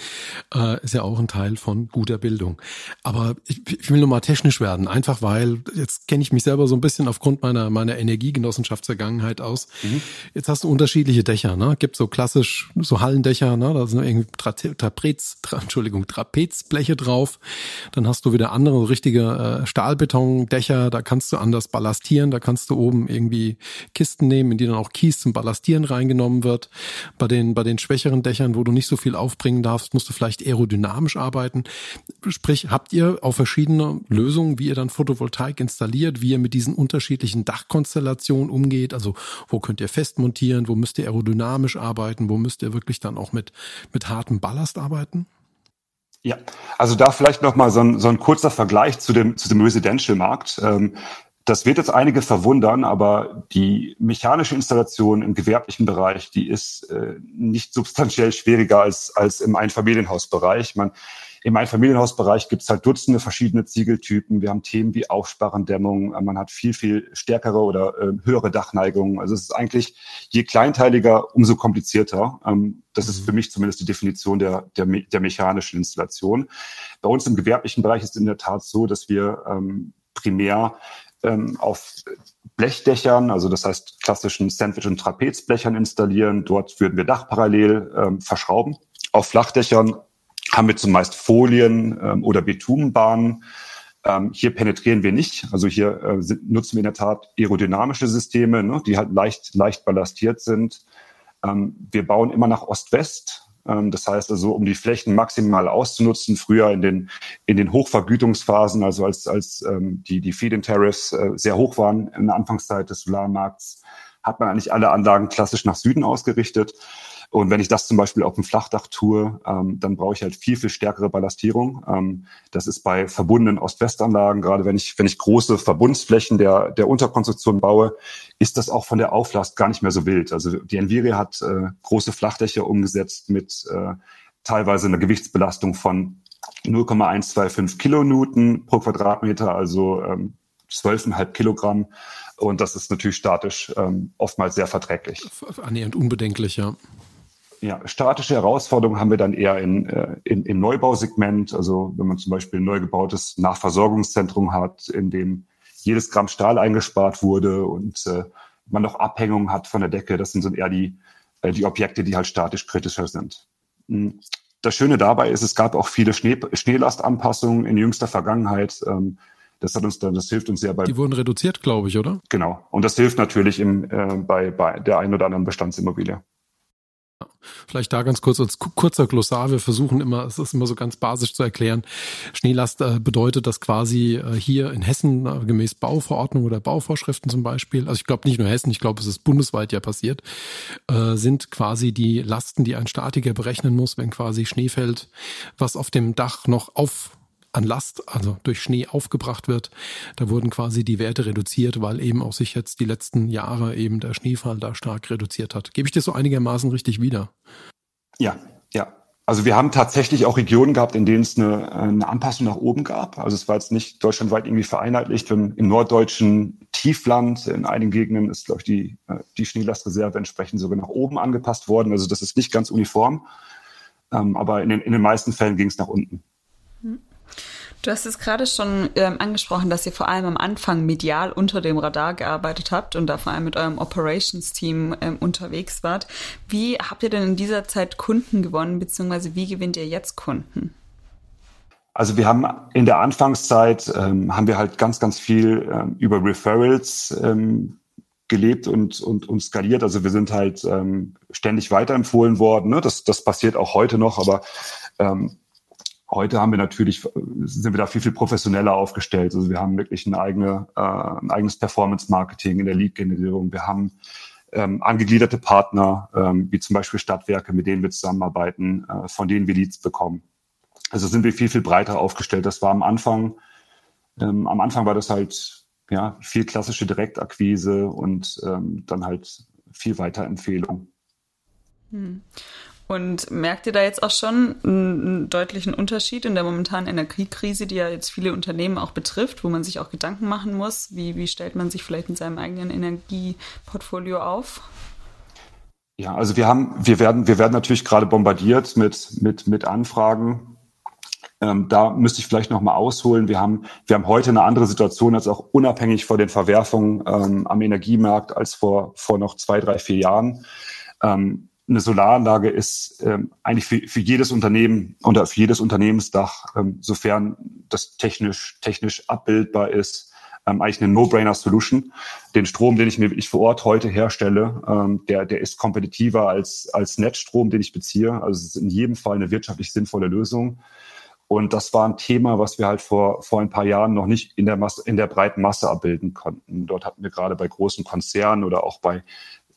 Äh, ist ja auch ein Teil von guter Bildung. Aber ich, ich will nur mal technisch werden, einfach weil, jetzt kenne ich mich selber so ein bisschen aufgrund meiner, meiner Energiegenossenschaftsvergangenheit aus. Mhm. Jetzt hast du unterschiedliche Dächer, ne? Gibt so klassisch, so Hallendächer, ne? Da sind irgendwie Tra Trapez, Tra Entschuldigung, Trapezbleche drauf. Dann hast du wieder andere, richtige äh, Stahlbetondächer, da kannst du anders ballastieren, da kannst du oben irgendwie Kisten nehmen, in die dann auch Kies zum Ballastieren Papieren reingenommen wird. Bei den, bei den schwächeren Dächern, wo du nicht so viel aufbringen darfst, musst du vielleicht aerodynamisch arbeiten. Sprich, habt ihr auch verschiedene Lösungen, wie ihr dann Photovoltaik installiert, wie ihr mit diesen unterschiedlichen Dachkonstellationen umgeht? Also, wo könnt ihr fest montieren? Wo müsst ihr aerodynamisch arbeiten? Wo müsst ihr wirklich dann auch mit, mit hartem Ballast arbeiten? Ja, also da vielleicht noch mal so ein, so ein kurzer Vergleich zu dem, zu dem Residential-Markt. Ähm, das wird jetzt einige verwundern, aber die mechanische Installation im gewerblichen Bereich, die ist äh, nicht substanziell schwieriger als, als im Einfamilienhausbereich. Man, Im Einfamilienhausbereich gibt es halt Dutzende verschiedene Ziegeltypen. Wir haben Themen wie Aufsparrendämmung. Man hat viel, viel stärkere oder äh, höhere Dachneigungen. Also es ist eigentlich, je kleinteiliger, umso komplizierter. Ähm, das ist für mich zumindest die Definition der, der, der mechanischen Installation. Bei uns im gewerblichen Bereich ist es in der Tat so, dass wir ähm, primär ähm, auf Blechdächern, also das heißt klassischen Sandwich- und Trapezblechern installieren. Dort würden wir Dachparallel ähm, verschrauben. Auf Flachdächern haben wir zumeist Folien ähm, oder Bitumenbahnen. Ähm, hier penetrieren wir nicht. Also hier äh, sind, nutzen wir in der Tat aerodynamische Systeme, ne, die halt leicht, leicht ballastiert sind. Ähm, wir bauen immer nach Ost-West. Ähm, das heißt also, um die Flächen maximal auszunutzen, früher in den, in den Hochvergütungsphasen, also als, als ähm, die, die Feed-in-Tariffs äh, sehr hoch waren in der Anfangszeit des Solarmarkts, hat man eigentlich alle Anlagen klassisch nach Süden ausgerichtet. Und wenn ich das zum Beispiel auf dem Flachdach tue, ähm, dann brauche ich halt viel, viel stärkere Ballastierung. Ähm, das ist bei verbundenen Ost-West-Anlagen, gerade wenn ich, wenn ich große Verbundsflächen der, der Unterkonstruktion baue, ist das auch von der Auflast gar nicht mehr so wild. Also die Enviria hat äh, große Flachdächer umgesetzt mit äh, teilweise einer Gewichtsbelastung von 0,125 Kilonewton pro Quadratmeter, also ähm, 12,5 Kilogramm. Und das ist natürlich statisch ähm, oftmals sehr verträglich. Annähernd unbedenklich, ja. Ja, statische Herausforderungen haben wir dann eher in, äh, in, im Neubausegment. Also wenn man zum Beispiel ein neu gebautes Nachversorgungszentrum hat, in dem jedes Gramm Stahl eingespart wurde und äh, man noch Abhängungen hat von der Decke. Das sind so eher die, äh, die Objekte, die halt statisch kritischer sind. Hm. Das Schöne dabei ist, es gab auch viele Schnee, Schneelastanpassungen in jüngster Vergangenheit. Ähm, das hat uns dann, das hilft uns sehr bei. Die wurden reduziert, glaube ich, oder? Genau. Und das hilft natürlich im, äh, bei, bei der einen oder anderen Bestandsimmobilie. Vielleicht da ganz kurz als kurzer Glossar. Wir versuchen immer, es ist immer so ganz basisch zu erklären. Schneelast äh, bedeutet, dass quasi äh, hier in Hessen äh, gemäß Bauverordnung oder Bauvorschriften zum Beispiel, also ich glaube nicht nur Hessen, ich glaube, es ist bundesweit ja passiert, sind quasi die Lasten, die ein Statiker berechnen muss, wenn quasi Schnee fällt, was auf dem Dach noch auf an Last, also durch Schnee aufgebracht wird. Da wurden quasi die Werte reduziert, weil eben auch sich jetzt die letzten Jahre eben der Schneefall da stark reduziert hat. Gebe ich dir so einigermaßen richtig wieder? Ja, ja. Also wir haben tatsächlich auch Regionen gehabt, in denen es eine, eine Anpassung nach oben gab. Also es war jetzt nicht deutschlandweit irgendwie vereinheitlicht. Im, im norddeutschen Tiefland, in einigen Gegenden ist, glaube ich, die, die Schneelastreserve entsprechend sogar nach oben angepasst worden. Also das ist nicht ganz uniform. Ähm, aber in den, in den meisten Fällen ging es nach unten. Du hast es gerade schon ähm, angesprochen, dass ihr vor allem am Anfang medial unter dem Radar gearbeitet habt und da vor allem mit eurem Operations-Team ähm, unterwegs wart. Wie habt ihr denn in dieser Zeit Kunden gewonnen, beziehungsweise wie gewinnt ihr jetzt Kunden? Also wir haben in der Anfangszeit ähm, haben wir halt ganz, ganz viel ähm, über Referrals ähm, gelebt und, und, und skaliert. Also wir sind halt ähm, ständig weiterempfohlen worden. Ne? Das, das passiert auch heute noch, aber ähm, Heute haben wir natürlich, sind wir da viel, viel professioneller aufgestellt. Also wir haben wirklich eine eigene, äh, ein eigenes Performance-Marketing in der Lead-Generierung. Wir haben ähm, angegliederte Partner, ähm, wie zum Beispiel Stadtwerke, mit denen wir zusammenarbeiten, äh, von denen wir Leads bekommen. Also sind wir viel, viel breiter aufgestellt. Das war am Anfang, ähm, am Anfang war das halt ja viel klassische Direktakquise und ähm, dann halt viel Weiterempfehlung. Hm. Und merkt ihr da jetzt auch schon einen, deutlichen Unterschied in der momentanen Energiekrise, die ja jetzt viele Unternehmen auch betrifft, wo man sich auch Gedanken machen muss? Wie, wie stellt man sich vielleicht in seinem eigenen Energieportfolio auf? Ja, also wir haben, wir werden, wir werden natürlich gerade bombardiert mit, mit, mit Anfragen. Ähm, da müsste ich vielleicht noch mal ausholen. Wir haben, wir haben heute eine andere Situation als auch unabhängig von den Verwerfungen ähm, am Energiemarkt als vor, vor noch zwei, drei, vier Jahren. Ähm, eine Solaranlage ist ähm, eigentlich für, für jedes Unternehmen oder für jedes Unternehmensdach, ähm, sofern das technisch, technisch abbildbar ist, ähm, eigentlich eine No-Brainer-Solution. Den Strom, den ich mir wirklich vor Ort heute herstelle, ähm, der, der ist kompetitiver als, als Netzstrom, den ich beziehe. Also es ist in jedem Fall eine wirtschaftlich sinnvolle Lösung. Und das war ein Thema, was wir halt vor, vor ein paar Jahren noch nicht in der, Masse, in der breiten Masse abbilden konnten. Dort hatten wir gerade bei großen Konzernen oder auch bei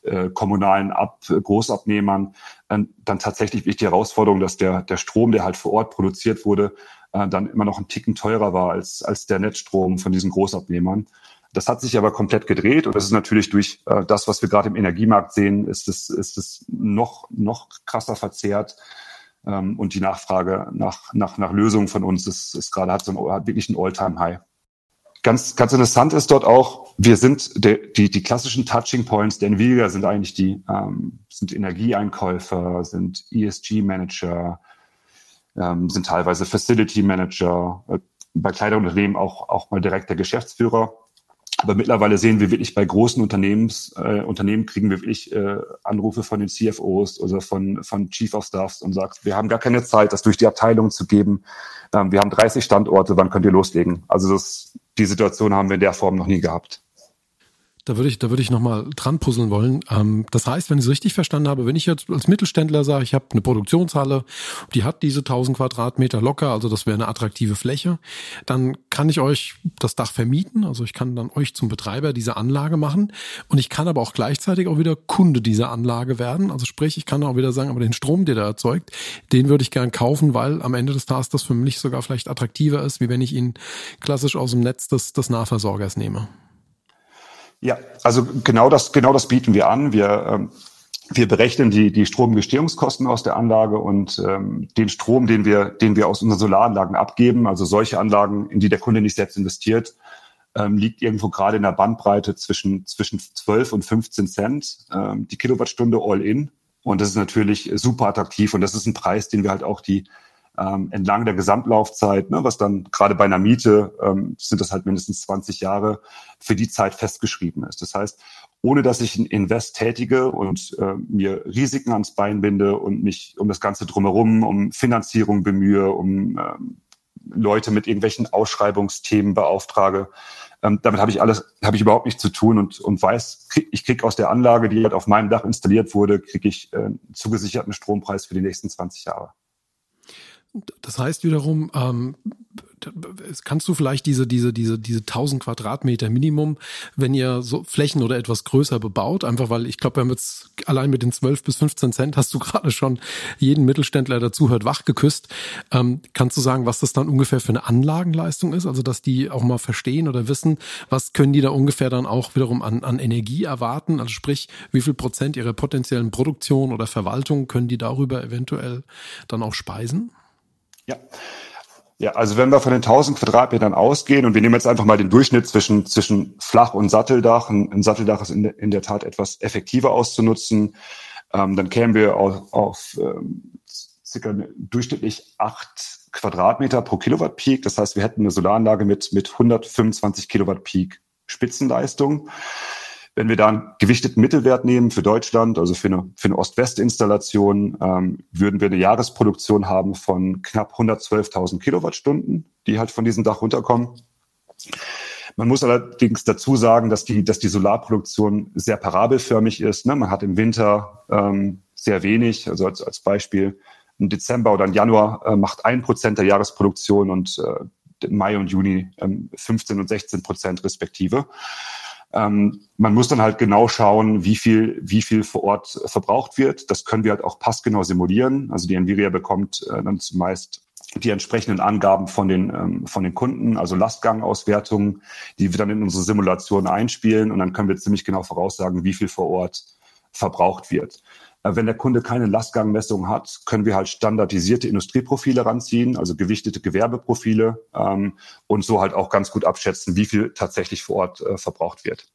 äh, kommunalen Ab Großabnehmern äh, dann tatsächlich die Herausforderung, dass der, der Strom, der halt vor Ort produziert wurde, äh, dann immer noch ein Ticken teurer war als, als der Netzstrom von diesen Großabnehmern. Das hat sich aber komplett gedreht und das ist natürlich durch äh, das, was wir gerade im Energiemarkt sehen, ist es, ist es noch, noch krasser verzerrt. Ähm, und die Nachfrage nach, nach, nach Lösungen von uns ist, ist gerade hat so ein, hat wirklich ein All-Time-High. Ganz, ganz interessant ist dort auch, wir sind der, die, die klassischen Touching Points der Nvidia sind eigentlich die, ähm, sind Energieeinkäufer, sind ESG-Manager, ähm, sind teilweise Facility Manager, äh, bei kleineren Unternehmen auch, auch mal direkt der Geschäftsführer. Aber mittlerweile sehen wir wirklich bei großen Unternehmens, äh, Unternehmen kriegen wir wirklich äh, Anrufe von den CFOs oder von, von Chief of Staffs und sagt, wir haben gar keine Zeit, das durch die Abteilung zu geben. Ähm, wir haben 30 Standorte, wann könnt ihr loslegen? Also das, die Situation haben wir in der Form noch nie gehabt. Da würde ich, da würde ich nochmal dran puzzeln wollen. Ähm, das heißt, wenn ich es richtig verstanden habe, wenn ich jetzt als Mittelständler sage, ich habe eine Produktionshalle, die hat diese 1000 Quadratmeter locker, also das wäre eine attraktive Fläche, dann kann ich euch das Dach vermieten, also ich kann dann euch zum Betreiber dieser Anlage machen und ich kann aber auch gleichzeitig auch wieder Kunde dieser Anlage werden. Also sprich, ich kann auch wieder sagen, aber den Strom, der da erzeugt, den würde ich gern kaufen, weil am Ende des Tages das für mich sogar vielleicht attraktiver ist, wie wenn ich ihn klassisch aus dem Netz des, des Nahversorgers nehme. Ja, also genau das, genau das bieten wir an. Wir, ähm, wir berechnen die, die Stromgestehungskosten aus der Anlage und ähm, den Strom, den wir, den wir aus unseren Solaranlagen abgeben, also solche Anlagen, in die der Kunde nicht selbst investiert, ähm, liegt irgendwo gerade in der Bandbreite zwischen, zwischen 12 und 15 Cent ähm, die Kilowattstunde all in. Und das ist natürlich super attraktiv und das ist ein Preis, den wir halt auch die ähm, entlang der Gesamtlaufzeit, ne, was dann gerade bei einer Miete ähm, sind das halt mindestens 20 Jahre, für die Zeit festgeschrieben ist. Das heißt, ohne dass ich ein Invest tätige und äh, mir Risiken ans Bein binde und mich um das Ganze drumherum, um Finanzierung bemühe, um ähm, Leute mit irgendwelchen Ausschreibungsthemen beauftrage, ähm, damit habe ich alles, habe ich überhaupt nichts zu tun und, und weiß, krieg, ich krieg aus der Anlage, die halt auf meinem Dach installiert wurde, kriege ich äh, zugesicherten Strompreis für die nächsten 20 Jahre. Das heißt wiederum, ähm, kannst du vielleicht diese, diese, diese, diese 1000 Quadratmeter Minimum, wenn ihr so Flächen oder etwas größer bebaut, einfach weil ich glaube, wir haben jetzt allein mit den 12 bis 15 Cent hast du gerade schon jeden Mittelständler, der zuhört, wach geküsst. Ähm, kannst du sagen, was das dann ungefähr für eine Anlagenleistung ist? Also, dass die auch mal verstehen oder wissen, was können die da ungefähr dann auch wiederum an, an Energie erwarten? Also sprich, wie viel Prozent ihrer potenziellen Produktion oder Verwaltung können die darüber eventuell dann auch speisen? Ja. Ja, also wenn wir von den 1000 Quadratmetern ausgehen und wir nehmen jetzt einfach mal den Durchschnitt zwischen, zwischen Flach- und Satteldach, ein, ein Satteldach ist in, in, der Tat etwas effektiver auszunutzen, ähm, dann kämen wir auf, auf ähm, circa durchschnittlich acht Quadratmeter pro Kilowatt Peak. Das heißt, wir hätten eine Solaranlage mit, mit 125 Kilowatt Peak Spitzenleistung. Wenn wir da einen gewichteten Mittelwert nehmen für Deutschland, also für eine, für eine Ost-West-Installation, ähm, würden wir eine Jahresproduktion haben von knapp 112.000 Kilowattstunden, die halt von diesem Dach runterkommen. Man muss allerdings dazu sagen, dass die, dass die Solarproduktion sehr parabelförmig ist. Ne? Man hat im Winter ähm, sehr wenig, also als, als Beispiel im Dezember oder im Januar äh, macht ein Prozent der Jahresproduktion und äh, Mai und Juni ähm, 15 und 16 Prozent respektive. Ähm, man muss dann halt genau schauen, wie viel, wie viel vor Ort verbraucht wird. Das können wir halt auch passgenau simulieren. Also die Nvidia bekommt äh, dann zumeist die entsprechenden Angaben von den, ähm, von den Kunden, also Lastgangauswertungen, die wir dann in unsere Simulation einspielen und dann können wir ziemlich genau voraussagen, wie viel vor Ort verbraucht wird. Äh, wenn der Kunde keine Lastgangmessung hat, können wir halt standardisierte Industrieprofile ranziehen, also gewichtete Gewerbeprofile ähm, und so halt auch ganz gut abschätzen, wie viel tatsächlich vor Ort äh, verbraucht wird.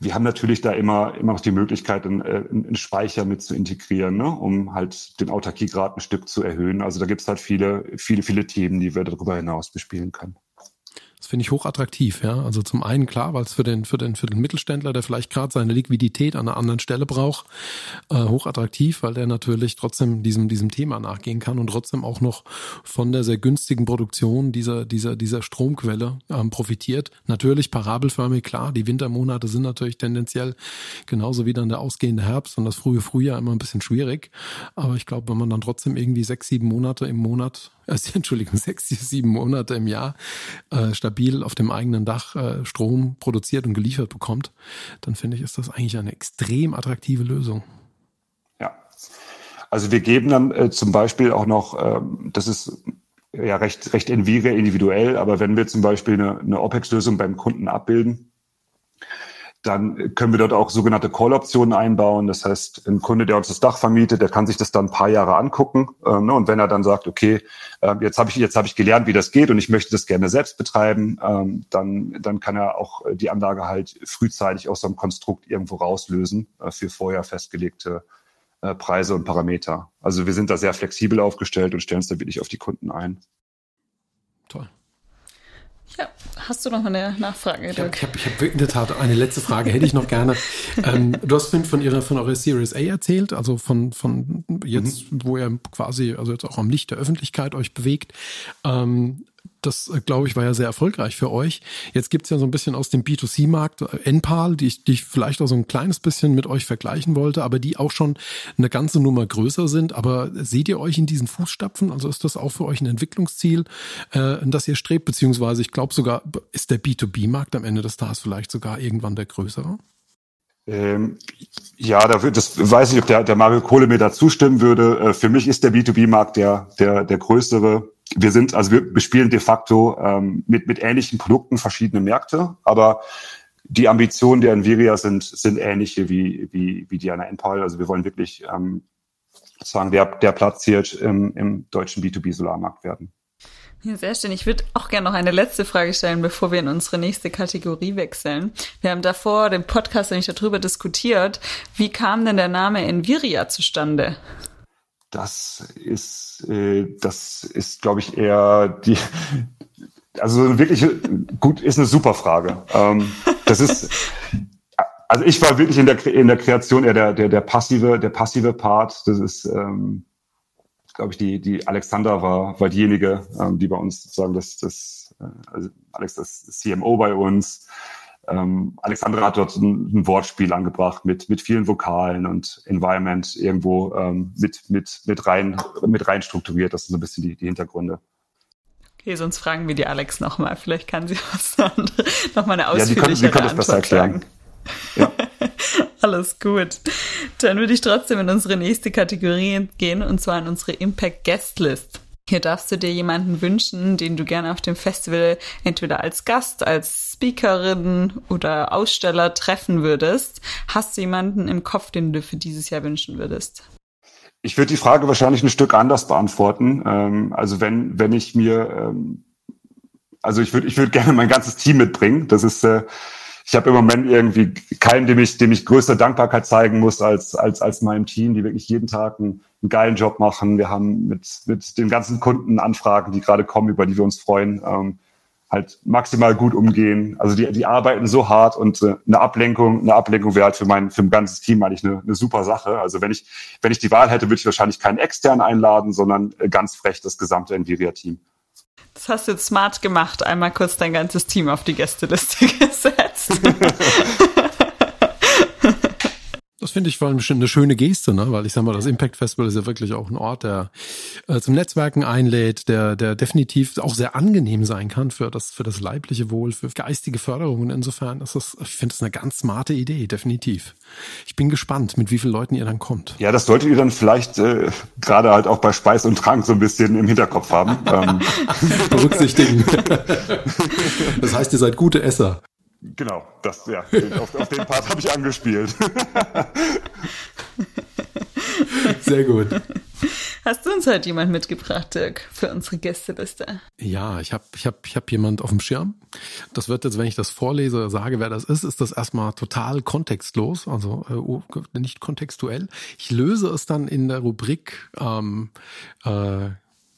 Wir haben natürlich da immer, immer noch die Möglichkeit, einen, äh, einen Speicher mit zu integrieren, ne, um halt den Autarkiegrad ein Stück zu erhöhen. Also da gibt es halt viele, viele, viele Themen, die wir darüber hinaus bespielen können finde ich hochattraktiv, ja. Also zum einen klar, weil es für den, für den, für den Mittelständler, der vielleicht gerade seine Liquidität an einer anderen Stelle braucht, äh, hochattraktiv, weil der natürlich trotzdem diesem, diesem Thema nachgehen kann und trotzdem auch noch von der sehr günstigen Produktion dieser, dieser, dieser Stromquelle ähm, profitiert. Natürlich parabelförmig, klar, die Wintermonate sind natürlich tendenziell genauso wie dann der ausgehende Herbst und das frühe Frühjahr immer ein bisschen schwierig. Aber ich glaube, wenn man dann trotzdem irgendwie sechs, sieben Monate im Monat also Entschuldigung, sechs, sieben Monate im Jahr äh, stabil auf dem eigenen Dach äh, Strom produziert und geliefert bekommt, dann finde ich, ist das eigentlich eine extrem attraktive Lösung. Ja. Also wir geben dann äh, zum Beispiel auch noch, ähm, das ist ja recht, recht individuell, aber wenn wir zum Beispiel eine, eine OPEX-Lösung beim Kunden abbilden, dann können wir dort auch sogenannte Call-Optionen einbauen. Das heißt, ein Kunde, der uns das Dach vermietet, der kann sich das dann ein paar Jahre angucken. Ähm, ne? Und wenn er dann sagt, okay, äh, jetzt habe ich jetzt habe ich gelernt, wie das geht und ich möchte das gerne selbst betreiben, ähm, dann dann kann er auch die Anlage halt frühzeitig aus so einem Konstrukt irgendwo rauslösen äh, für vorher festgelegte äh, Preise und Parameter. Also wir sind da sehr flexibel aufgestellt und stellen uns da wirklich auf die Kunden ein. Toll. Ja, hast du noch eine Nachfrage, Dirk? Ich habe hab, hab in der Tat eine letzte Frage, hätte ich noch gerne. ähm, du hast vorhin von, ihrer, von eurer Series A erzählt, also von, von jetzt, mhm. wo ihr quasi, also jetzt auch am Licht der Öffentlichkeit euch bewegt. Ähm, das, äh, glaube ich, war ja sehr erfolgreich für euch. Jetzt gibt's ja so ein bisschen aus dem B2C-Markt äh, Enpal, die ich, die ich vielleicht auch so ein kleines bisschen mit euch vergleichen wollte, aber die auch schon eine ganze Nummer größer sind. Aber seht ihr euch in diesen Fußstapfen? Also ist das auch für euch ein Entwicklungsziel, äh, das ihr strebt? Beziehungsweise ich glaube sogar, ist der B2B-Markt am Ende des Tages vielleicht sogar irgendwann der größere? Ähm, ja, da, das weiß ich, ob der, der Mario Kohle mir da zustimmen würde. Äh, für mich ist der B2B-Markt der, der, der größere wir sind, also wir bespielen de facto ähm, mit, mit ähnlichen Produkten verschiedene Märkte, aber die Ambitionen der Nvidia sind, sind ähnliche wie, wie, wie die einer Enpal. Also wir wollen wirklich ähm, sozusagen der, der Platz hier im, im deutschen B2B-Solarmarkt werden. Ja, sehr schön. Ich würde auch gerne noch eine letzte Frage stellen, bevor wir in unsere nächste Kategorie wechseln. Wir haben davor den Podcast nicht darüber diskutiert. Wie kam denn der Name Nviria zustande? Das ist, äh, das ist, glaube ich, eher die, also wirklich gut, ist eine super Frage. Ähm, das ist, also ich war wirklich in der, in der Kreation eher der, der, der passive, der passive Part. Das ist, ähm, glaube ich, die, die Alexander war, war diejenige, ähm, die bei uns sozusagen das, das, äh, also Alex, das CMO bei uns, ähm, Alexandra hat dort ein, ein, Wortspiel angebracht mit, mit vielen Vokalen und Environment irgendwo ähm, mit, mit, mit, rein, mit rein strukturiert. Das sind so ein bisschen die, die Hintergründe. Okay, sonst fragen wir die Alex nochmal. Vielleicht kann sie was nochmal eine ausführlichere ja, die können, können das besser erklären. Ja. Alles gut. Dann würde ich trotzdem in unsere nächste Kategorie gehen und zwar in unsere Impact Guest List. Hier darfst du dir jemanden wünschen, den du gerne auf dem Festival entweder als Gast, als Speakerin oder Aussteller treffen würdest. Hast du jemanden im Kopf, den du für dieses Jahr wünschen würdest? Ich würde die Frage wahrscheinlich ein Stück anders beantworten. Ähm, also wenn, wenn ich mir, ähm, also ich würde, ich würde gerne mein ganzes Team mitbringen. Das ist, äh, ich habe im Moment irgendwie keinen, dem ich, dem ich größte Dankbarkeit zeigen muss als, als, als meinem Team, die wirklich jeden Tag einen, einen geilen Job machen. Wir haben mit, mit den ganzen Kunden Anfragen, die gerade kommen, über die wir uns freuen, ähm, halt maximal gut umgehen. Also die, die arbeiten so hart und äh, eine Ablenkung, eine Ablenkung wäre halt für mein, für mein ganzes Team eigentlich eine, eine super Sache. Also wenn ich, wenn ich die Wahl hätte, würde ich wahrscheinlich keinen externen einladen, sondern äh, ganz frech das gesamte Nvidia-Team. Das hast du jetzt smart gemacht, einmal kurz dein ganzes Team auf die Gästeliste gesetzt. Das finde ich vor allem eine schöne Geste, ne? weil ich sag mal, das Impact Festival ist ja wirklich auch ein Ort, der äh, zum Netzwerken einlädt, der, der definitiv auch sehr angenehm sein kann für das, für das leibliche Wohl, für geistige Förderung. Und insofern ist das, ich finde das eine ganz smarte Idee, definitiv. Ich bin gespannt, mit wie vielen Leuten ihr dann kommt. Ja, das solltet ihr dann vielleicht äh, gerade halt auch bei Speis und Trank so ein bisschen im Hinterkopf haben. ähm. Berücksichtigen. das heißt, ihr seid gute Esser. Genau, das, ja, auf, auf den Part habe ich angespielt. Sehr gut. Hast du uns heute jemand mitgebracht, Dirk, für unsere Gästeliste? Ja, ich habe ich hab, ich hab jemand auf dem Schirm. Das wird jetzt, wenn ich das vorlese, sage, wer das ist, ist das erstmal total kontextlos, also äh, nicht kontextuell. Ich löse es dann in der Rubrik ähm, äh,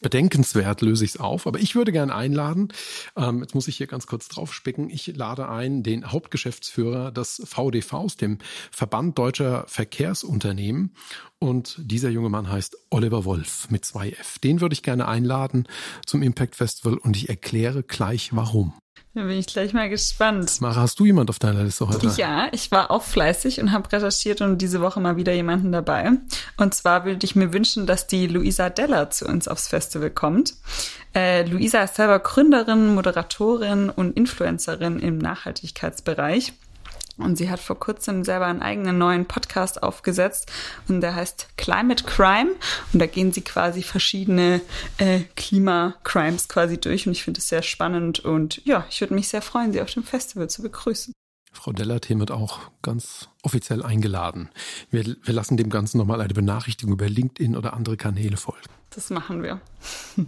bedenkenswert löse ich es auf. Aber ich würde gerne einladen, ähm, jetzt muss ich hier ganz kurz drauf spicken, ich lade ein den Hauptgeschäftsführer des VDVs, dem Verband Deutscher Verkehrsunternehmen. Und dieser junge Mann heißt Oliver Wolf mit zwei F. Den würde ich gerne einladen zum Impact Festival und ich erkläre gleich warum. Da bin ich gleich mal gespannt. Mara, hast du jemand auf deiner Liste heute? Ja, ich war auch fleißig und habe recherchiert und diese Woche mal wieder jemanden dabei. Und zwar würde ich mir wünschen, dass die Luisa Deller zu uns aufs Festival kommt. Äh, Luisa ist selber Gründerin, Moderatorin und Influencerin im Nachhaltigkeitsbereich. Und sie hat vor kurzem selber einen eigenen neuen Podcast aufgesetzt und der heißt Climate Crime. Und da gehen sie quasi verschiedene äh, Klimacrimes quasi durch und ich finde es sehr spannend und ja, ich würde mich sehr freuen, sie auf dem Festival zu begrüßen. Frau Dellert hiermit auch ganz offiziell eingeladen. Wir, wir lassen dem Ganzen nochmal eine Benachrichtigung über LinkedIn oder andere Kanäle folgen. Das machen wir.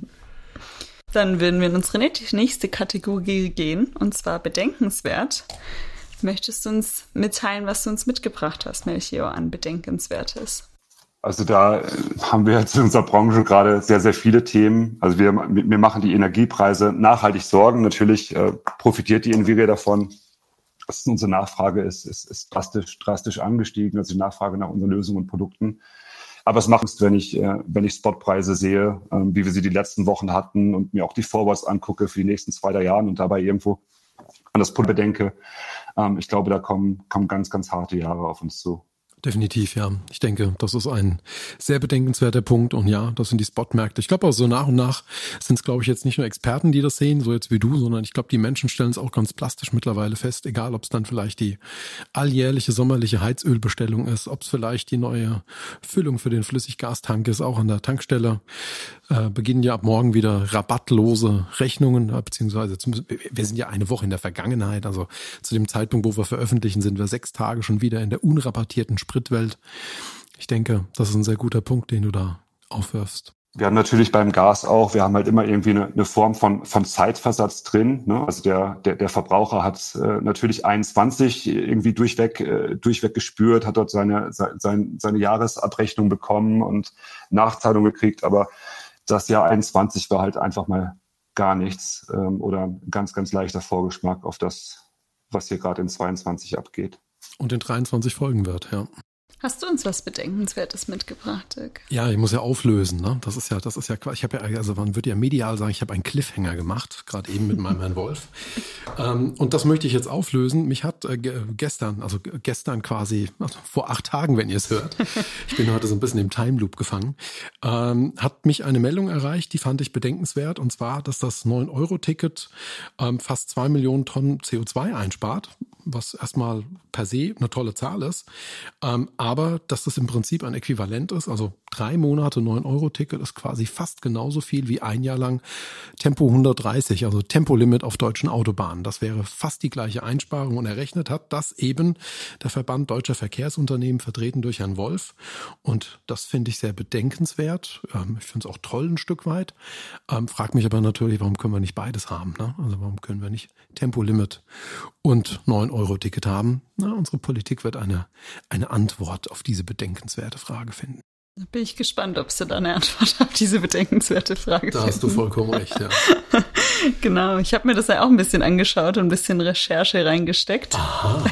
Dann würden wir in unsere nächste Kategorie gehen, und zwar bedenkenswert. Möchtest du uns mitteilen, was du uns mitgebracht hast, Melchior, an Bedenkenswertes? Also da äh, haben wir jetzt in unserer Branche gerade sehr, sehr viele Themen. Also wir, wir machen die Energiepreise nachhaltig Sorgen. Natürlich äh, profitiert die Nvidia davon. Also unsere Nachfrage ist, ist, ist drastisch, drastisch angestiegen, also die Nachfrage nach unseren Lösungen und Produkten. Aber es macht es, wenn ich, äh, wenn ich Spotpreise sehe, ähm, wie wir sie die letzten Wochen hatten und mir auch die Forwards angucke für die nächsten zwei, drei Jahre und dabei irgendwo an das Pulver denke. Ähm, ich glaube, da kommen, kommen ganz, ganz harte Jahre auf uns zu. Definitiv, ja. Ich denke, das ist ein sehr bedenkenswerter Punkt. Und ja, das sind die Spotmärkte. Ich glaube auch so nach und nach sind es, glaube ich, jetzt nicht nur Experten, die das sehen, so jetzt wie du, sondern ich glaube, die Menschen stellen es auch ganz plastisch mittlerweile fest, egal ob es dann vielleicht die alljährliche sommerliche Heizölbestellung ist, ob es vielleicht die neue Füllung für den Flüssiggastank ist, auch an der Tankstelle. Äh, beginnen ja ab morgen wieder rabattlose Rechnungen, äh, beziehungsweise wir sind ja eine Woche in der Vergangenheit. Also zu dem Zeitpunkt, wo wir veröffentlichen, sind wir sechs Tage schon wieder in der unrabattierten Sprit Spritwelt. Ich denke, das ist ein sehr guter Punkt, den du da aufwirfst. Wir haben natürlich beim Gas auch, wir haben halt immer irgendwie eine, eine Form von, von Zeitversatz drin. Ne? Also der, der, der Verbraucher hat äh, natürlich 21 irgendwie durchweg, äh, durchweg gespürt, hat dort seine, seine, seine Jahresabrechnung bekommen und Nachzahlung gekriegt. Aber das Jahr 21 war halt einfach mal gar nichts ähm, oder ein ganz, ganz leichter Vorgeschmack auf das, was hier gerade in 22 abgeht. Und in 23 folgen wird, ja. Hast du uns was Bedenkenswertes mitgebracht, Dirk? Ja, ich muss ja auflösen, ne? Das ist ja, das ist ja, ich habe ja, also man würde ja medial sagen, ich habe einen Cliffhanger gemacht, gerade eben mit meinem Herrn Wolf. Ähm, und das möchte ich jetzt auflösen. Mich hat äh, gestern, also gestern quasi, also vor acht Tagen, wenn ihr es hört, ich bin heute so ein bisschen im Time Loop gefangen, ähm, hat mich eine Meldung erreicht, die fand ich bedenkenswert, und zwar, dass das 9-Euro-Ticket ähm, fast zwei Millionen Tonnen CO2 einspart, was erstmal per se eine tolle Zahl ist. Ähm, aber dass das im Prinzip ein Äquivalent ist, also drei Monate 9-Euro-Ticket ist quasi fast genauso viel wie ein Jahr lang Tempo 130, also Tempolimit auf deutschen Autobahnen. Das wäre fast die gleiche Einsparung und errechnet hat das eben der Verband Deutscher Verkehrsunternehmen, vertreten durch Herrn Wolf. Und das finde ich sehr bedenkenswert. Ähm, ich finde es auch toll ein Stück weit. Ähm, frag mich aber natürlich, warum können wir nicht beides haben? Ne? Also warum können wir nicht Tempolimit und 9-Euro-Ticket haben? Na, unsere Politik wird eine, eine Antwort auf diese bedenkenswerte Frage finden. Da bin ich gespannt, ob sie da eine Antwort auf diese bedenkenswerte Frage Da hast du vollkommen recht, ja. genau, ich habe mir das ja auch ein bisschen angeschaut und ein bisschen Recherche reingesteckt. Aha.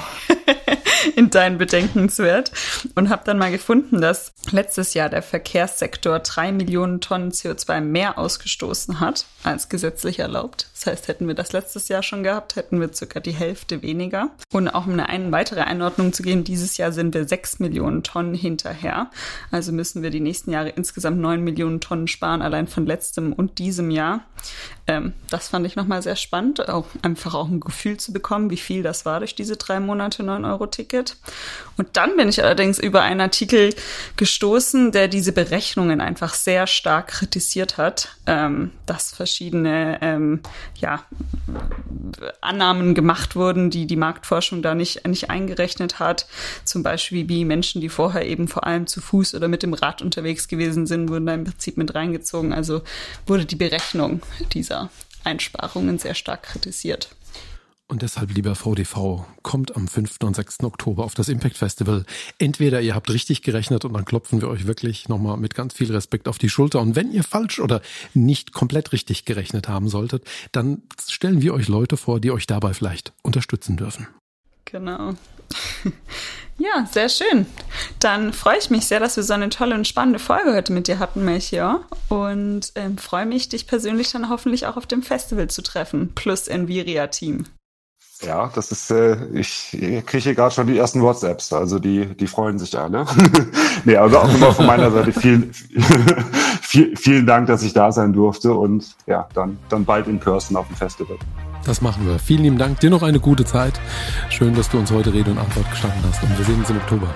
in dein Bedenkenswert und habe dann mal gefunden, dass letztes Jahr der Verkehrssektor drei Millionen Tonnen CO2 mehr ausgestoßen hat als gesetzlich erlaubt. Das heißt, hätten wir das letztes Jahr schon gehabt, hätten wir circa die Hälfte weniger. Und auch um eine, weitere Einordnung zu gehen, dieses Jahr sind wir sechs Millionen Tonnen hinterher. Also müssen wir die nächsten Jahre insgesamt neun Millionen Tonnen sparen, allein von letztem und diesem Jahr. Ähm, das fand ich nochmal sehr spannend, auch einfach auch ein Gefühl zu bekommen, wie viel das war durch diese drei Monate 9-Euro-Ticket. Und dann bin ich allerdings über einen Artikel gestoßen, der diese Berechnungen einfach sehr stark kritisiert hat, ähm, dass verschiedene ähm, ja, Annahmen gemacht wurden, die die Marktforschung da nicht, nicht eingerechnet hat. Zum Beispiel wie Menschen, die vorher eben vor allem zu Fuß oder mit dem Rad unterwegs gewesen sind, wurden da im Prinzip mit reingezogen. Also wurde die Berechnung dieser Einsparungen sehr stark kritisiert. Und deshalb, lieber VDV, kommt am 5. und 6. Oktober auf das Impact Festival. Entweder ihr habt richtig gerechnet und dann klopfen wir euch wirklich nochmal mit ganz viel Respekt auf die Schulter. Und wenn ihr falsch oder nicht komplett richtig gerechnet haben solltet, dann stellen wir euch Leute vor, die euch dabei vielleicht unterstützen dürfen. Genau. Ja, sehr schön. Dann freue ich mich sehr, dass wir so eine tolle und spannende Folge heute mit dir hatten, Melchior. Und ähm, freue mich, dich persönlich dann hoffentlich auch auf dem Festival zu treffen, plus Enviria-Team. Ja, das ist, äh, ich kriege hier gerade schon die ersten WhatsApps, also die, die freuen sich alle. nee, also auch immer von meiner Seite vielen, viel, vielen Dank, dass ich da sein durfte und ja, dann, dann bald in Person auf dem Festival. Das machen wir. Vielen lieben Dank. Dir noch eine gute Zeit. Schön, dass du uns heute Rede und Antwort gestanden hast und wir sehen uns im Oktober.